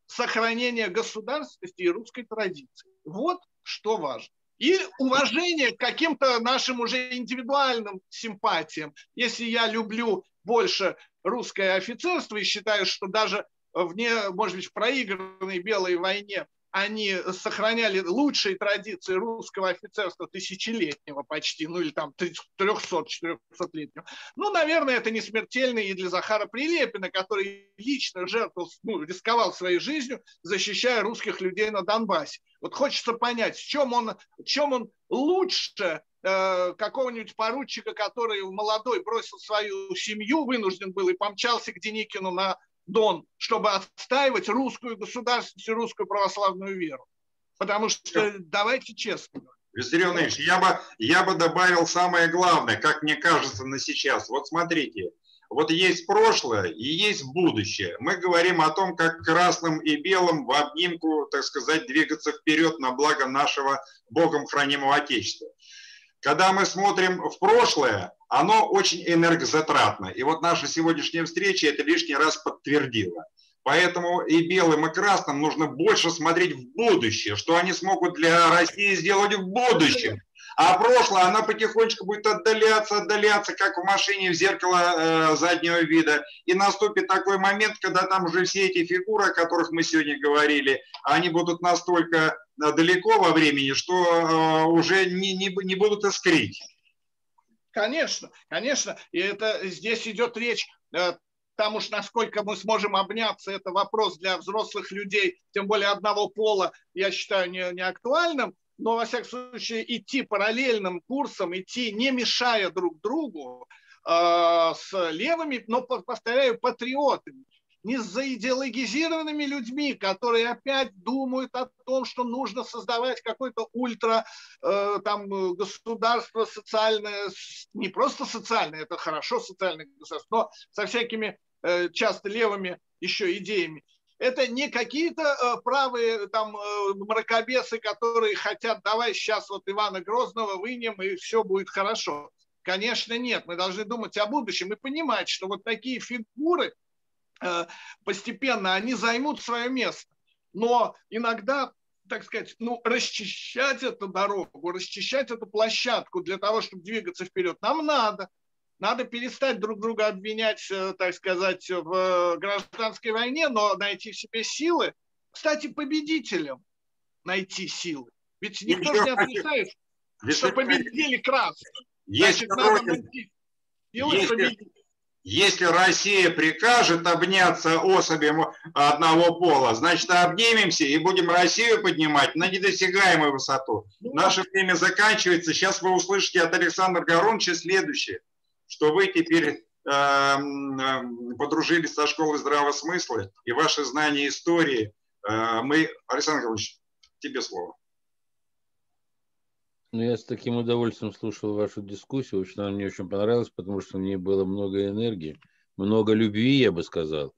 сохранения государственности и русской традиции. Вот что важно. И уважение к каким-то нашим уже индивидуальным симпатиям. Если я люблю больше русское офицерство и считаю, что даже вне, может быть, в проигранной белой войне они сохраняли лучшие традиции русского офицерства тысячелетнего почти, ну или там 300-400-летнего. Ну, наверное, это не смертельно и для Захара Прилепина, который лично жертвовал, ну, рисковал своей жизнью, защищая русских людей на Донбассе. Вот хочется понять, в чем он, в чем он лучше э, какого-нибудь поручика, который молодой бросил свою семью, вынужден был и помчался к Деникину на Дон, чтобы отстаивать русскую государственность и русскую православную веру. Потому что, давайте честно. Виссарион Ильич, я бы, я бы добавил самое главное, как мне кажется на сейчас. Вот смотрите, вот есть прошлое и есть будущее. Мы говорим о том, как красным и белым в обнимку, так сказать, двигаться вперед на благо нашего Богом хранимого Отечества. Когда мы смотрим в прошлое, оно очень энергозатратно. И вот наша сегодняшняя встреча это лишний раз подтвердила. Поэтому и белым, и красным нужно больше смотреть в будущее, что они смогут для России сделать в будущем. А прошлое, оно потихонечку будет отдаляться, отдаляться, как в машине в зеркало э, заднего вида. И наступит такой момент, когда там уже все эти фигуры, о которых мы сегодня говорили, они будут настолько э, далеко во времени, что э, уже не, не, не будут искрить. Конечно, конечно. И это здесь идет речь э, там уж насколько мы сможем обняться, это вопрос для взрослых людей, тем более одного пола, я считаю не, не актуальным, но, во всяком случае, идти параллельным курсом, идти не мешая друг другу э, с левыми, но, повторяю, патриотами не с заидеологизированными людьми, которые опять думают о том, что нужно создавать какое-то ультра э, там, государство социальное, не просто социальное, это хорошо социальное государство, но со всякими часто левыми еще идеями. Это не какие-то э, правые там э, мракобесы, которые хотят, давай сейчас вот Ивана Грозного вынем и все будет хорошо. Конечно, нет. Мы должны думать о будущем и понимать, что вот такие фигуры – Э, постепенно они займут свое место. Но иногда, так сказать, ну, расчищать эту дорогу, расчищать эту площадку для того, чтобы двигаться вперед, нам надо. Надо перестать друг друга обвинять, э, так сказать, в гражданской войне, но найти в себе силы. Кстати, победителям найти силы. Ведь никто же не отрицает, что победили красные. Значит, надо найти силы победить. Если Россия прикажет обняться особям одного пола, значит, обнимемся и будем Россию поднимать на недосягаемую высоту. Наше время заканчивается. Сейчас вы услышите от Александра Горонча следующее, что вы теперь э, подружились со школой здравого смысла и ваши знания истории. Э, мы, Александр Горонч, тебе слово. Ну, я с таким удовольствием слушал вашу дискуссию. Очень она мне очень понравилась, потому что в ней было много энергии, много любви, я бы сказал.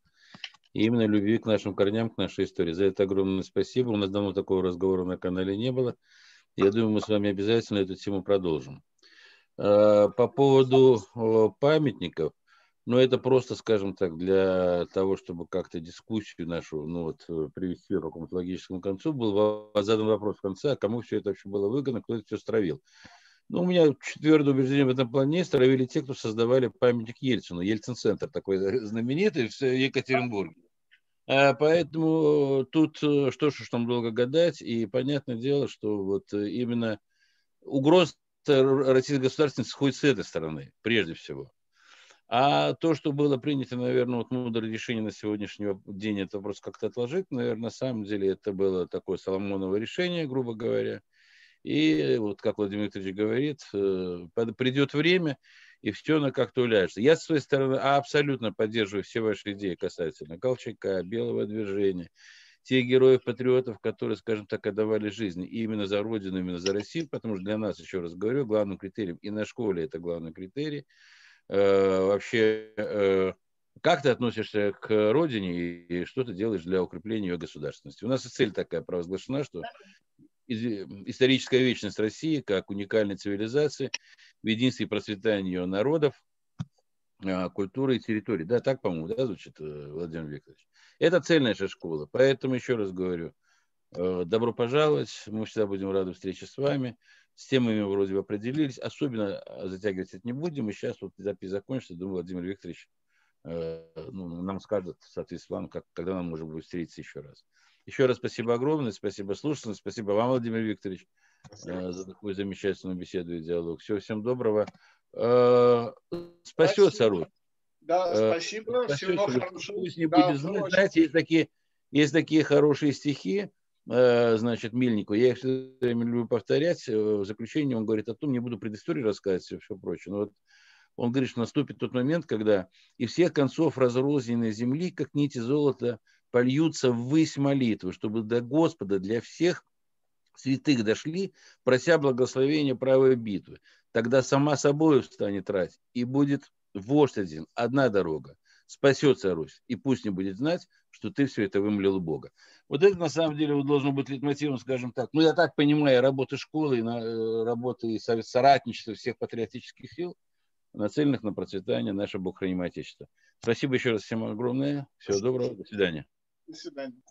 и именно любви к нашим корням, к нашей истории. За это огромное спасибо. У нас давно такого разговора на канале не было. Я думаю, мы с вами обязательно эту тему продолжим. А, по поводу памятников, ну, это просто, скажем так, для того, чтобы как-то дискуссию нашу ну, вот, э, привести к какому-то логическому концу, был задан вопрос в конце, а кому все это вообще было выгодно, кто это все стравил. Ну, у меня твердое убеждение в этом плане стравили те, кто создавали памятник Ельцину, Ельцин-центр такой знаменитый в Екатеринбурге. А поэтому тут э, что ж там долго гадать, и понятное дело, что вот именно угроза российской государственности сходит с этой стороны, прежде всего. А то, что было принято, наверное, вот мудрое решение на сегодняшний день, это просто как-то отложить, наверное, на самом деле это было такое Соломоново решение, грубо говоря. И вот, как Владимир Викторович говорит, э, придет время, и все оно как-то уляжется. Я, с своей стороны, абсолютно поддерживаю все ваши идеи касательно Колчака, Белого движения, тех героев-патриотов, которые, скажем так, отдавали жизнь именно за Родину, именно за Россию, потому что для нас, еще раз говорю, главным критерием, и на школе это главный критерий, э, вообще, э, как ты относишься к родине и что ты делаешь для укрепления ее государственности. У нас и цель такая провозглашена, что историческая вечность России как уникальной цивилизации в единстве и ее народов, э, культуры и территории. Да, так, по-моему, да, звучит э, Владимир Викторович. Это цель нашей школы. Поэтому еще раз говорю, э, добро пожаловать. Мы всегда будем рады встрече с вами. С темами вроде бы определились. Особенно э, затягивать это не будем. И сейчас вот запись закончится. Думаю, Владимир Викторович э, ну, нам скажет, соответственно, как, когда нам можно будет встретиться еще раз. Еще раз спасибо огромное, спасибо слушателям, спасибо вам, Владимир Викторович, спасибо. за такую замечательную беседу и диалог. Всего всем доброго. Спасется Русь. Да, э, спасибо. Всего хорошего. Пусть не да, будет знать. Знаете, есть такие, есть такие хорошие стихи, э, значит, Мильнику. Я их все время люблю повторять. Э, в заключении он говорит о том, не буду предысторию рассказывать и все прочее. Но вот он говорит, что наступит тот момент, когда и всех концов разрозненной земли, как нити золота, польются ввысь молитвы, чтобы до Господа для всех святых дошли, прося благословения правой битвы. Тогда сама собой встанет рать, и будет вождь один, одна дорога, спасется Русь, и пусть не будет знать, что ты все это вымолил у Бога. Вот это на самом деле вот, должно быть литмотивом, скажем так. Ну, я так понимаю, работы школы, э, работы и соратничества всех патриотических сил, нацеленных на процветание нашего Бог храним Отечества. Спасибо еще раз всем огромное. Всего Спасибо. доброго. До свидания. До свидания.